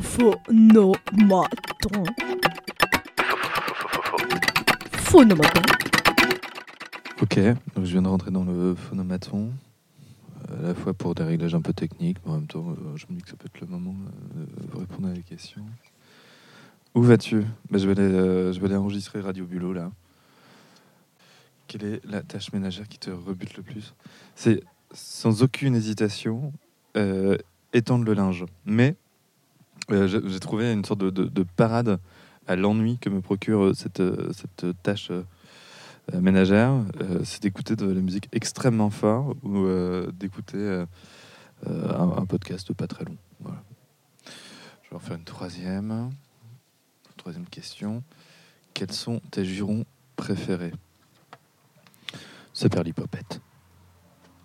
Phonomaton. Phonomaton. Ok, donc je viens de rentrer dans le phonomaton, euh, à la fois pour des réglages un peu techniques, mais en même temps, euh, je me dis que ça peut être le moment euh, de répondre à la question. Où vas-tu? Bah, je, vais aller, je vais enregistrer Radio Bulot là. Quelle est la tâche ménagère qui te rebute le plus? C'est sans aucune hésitation étendre le linge. Mais euh, j'ai trouvé une sorte de, de- de parade à l'ennui que me procure euh, cette, euh, cette tâche ménagère. C'est d'écouter de la musique extrêmement fort ou d'écouter un, podcast pas très long. Je vais en faire une troisième. Troisième question. Quels sont tes jurons préférés? Super l'hypopète.